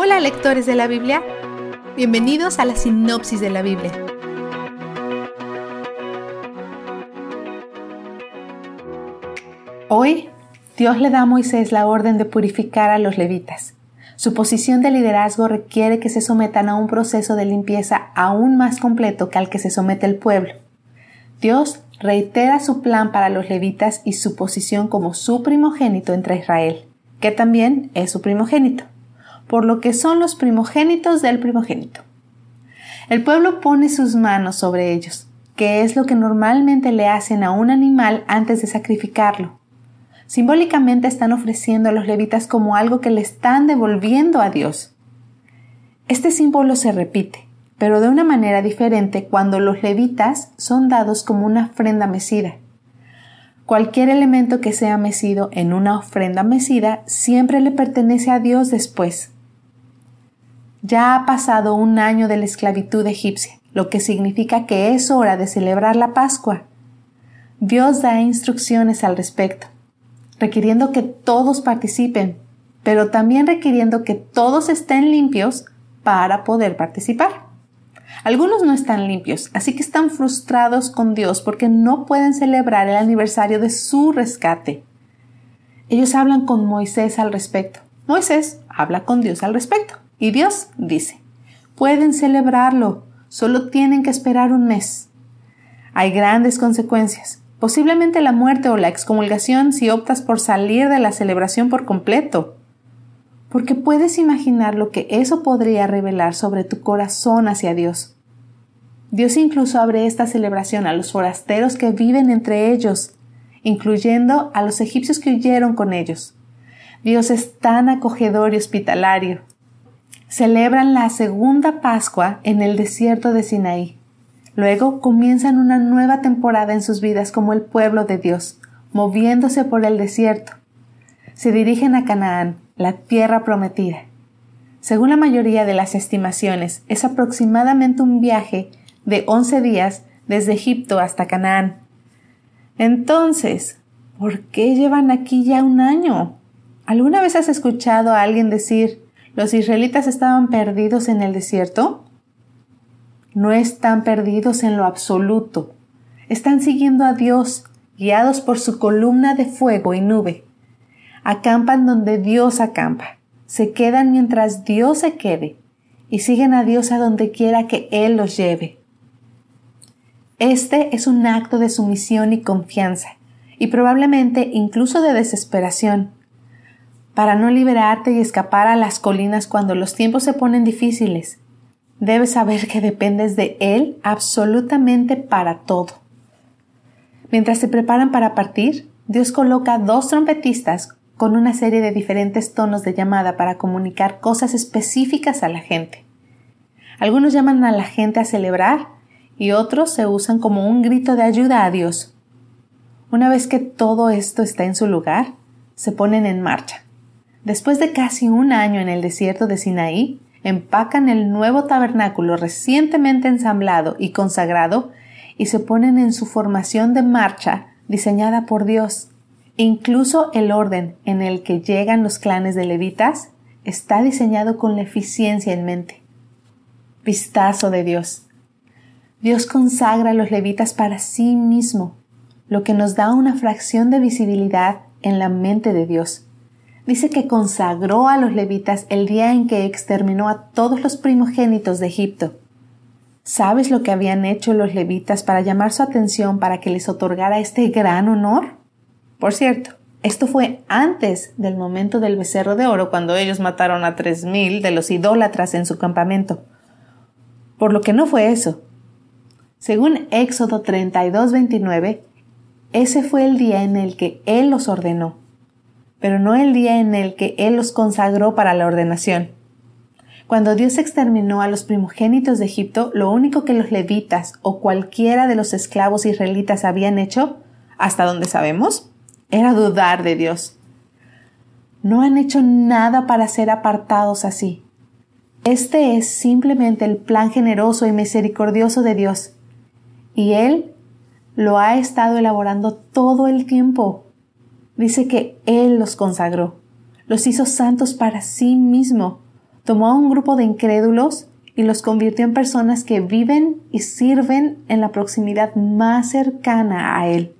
Hola lectores de la Biblia, bienvenidos a la sinopsis de la Biblia. Hoy, Dios le da a Moisés la orden de purificar a los levitas. Su posición de liderazgo requiere que se sometan a un proceso de limpieza aún más completo que al que se somete el pueblo. Dios reitera su plan para los levitas y su posición como su primogénito entre Israel, que también es su primogénito por lo que son los primogénitos del primogénito. El pueblo pone sus manos sobre ellos, que es lo que normalmente le hacen a un animal antes de sacrificarlo. Simbólicamente están ofreciendo a los levitas como algo que le están devolviendo a Dios. Este símbolo se repite, pero de una manera diferente cuando los levitas son dados como una ofrenda mecida. Cualquier elemento que sea mecido en una ofrenda mecida siempre le pertenece a Dios después, ya ha pasado un año de la esclavitud egipcia, lo que significa que es hora de celebrar la Pascua. Dios da instrucciones al respecto, requiriendo que todos participen, pero también requiriendo que todos estén limpios para poder participar. Algunos no están limpios, así que están frustrados con Dios porque no pueden celebrar el aniversario de su rescate. Ellos hablan con Moisés al respecto. Moisés habla con Dios al respecto. Y Dios dice, pueden celebrarlo, solo tienen que esperar un mes. Hay grandes consecuencias, posiblemente la muerte o la excomulgación si optas por salir de la celebración por completo. Porque puedes imaginar lo que eso podría revelar sobre tu corazón hacia Dios. Dios incluso abre esta celebración a los forasteros que viven entre ellos, incluyendo a los egipcios que huyeron con ellos. Dios es tan acogedor y hospitalario celebran la segunda Pascua en el desierto de Sinaí. Luego comienzan una nueva temporada en sus vidas como el pueblo de Dios, moviéndose por el desierto. Se dirigen a Canaán, la tierra prometida. Según la mayoría de las estimaciones, es aproximadamente un viaje de once días desde Egipto hasta Canaán. Entonces, ¿por qué llevan aquí ya un año? ¿Alguna vez has escuchado a alguien decir ¿Los israelitas estaban perdidos en el desierto? No están perdidos en lo absoluto. Están siguiendo a Dios, guiados por su columna de fuego y nube. Acampan donde Dios acampa. Se quedan mientras Dios se quede y siguen a Dios a donde quiera que Él los lleve. Este es un acto de sumisión y confianza, y probablemente incluso de desesperación, para no liberarte y escapar a las colinas cuando los tiempos se ponen difíciles. Debes saber que dependes de Él absolutamente para todo. Mientras se preparan para partir, Dios coloca dos trompetistas con una serie de diferentes tonos de llamada para comunicar cosas específicas a la gente. Algunos llaman a la gente a celebrar y otros se usan como un grito de ayuda a Dios. Una vez que todo esto está en su lugar, se ponen en marcha. Después de casi un año en el desierto de Sinaí, empacan el nuevo tabernáculo recientemente ensamblado y consagrado y se ponen en su formación de marcha diseñada por Dios. Incluso el orden en el que llegan los clanes de levitas está diseñado con la eficiencia en mente. Vistazo de Dios. Dios consagra a los levitas para sí mismo, lo que nos da una fracción de visibilidad en la mente de Dios dice que consagró a los levitas el día en que exterminó a todos los primogénitos de Egipto. ¿Sabes lo que habían hecho los levitas para llamar su atención para que les otorgara este gran honor? Por cierto, esto fue antes del momento del becerro de oro cuando ellos mataron a tres mil de los idólatras en su campamento. Por lo que no fue eso. Según Éxodo 32, 29, ese fue el día en el que Él los ordenó pero no el día en el que Él los consagró para la ordenación. Cuando Dios exterminó a los primogénitos de Egipto, lo único que los levitas o cualquiera de los esclavos israelitas habían hecho, hasta donde sabemos, era dudar de Dios. No han hecho nada para ser apartados así. Este es simplemente el plan generoso y misericordioso de Dios. Y Él lo ha estado elaborando todo el tiempo Dice que Él los consagró, los hizo santos para sí mismo, Tomó a un grupo de incrédulos y los convirtió en personas que viven y sirven en la proximidad más cercana a Él.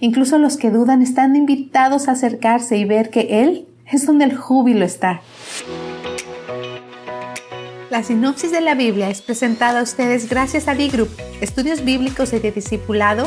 Incluso los que dudan están invitados a acercarse y ver que Él es donde el júbilo está. La sinopsis de la Biblia es presentada a ustedes gracias a D-Group, estudios bíblicos y de discipulado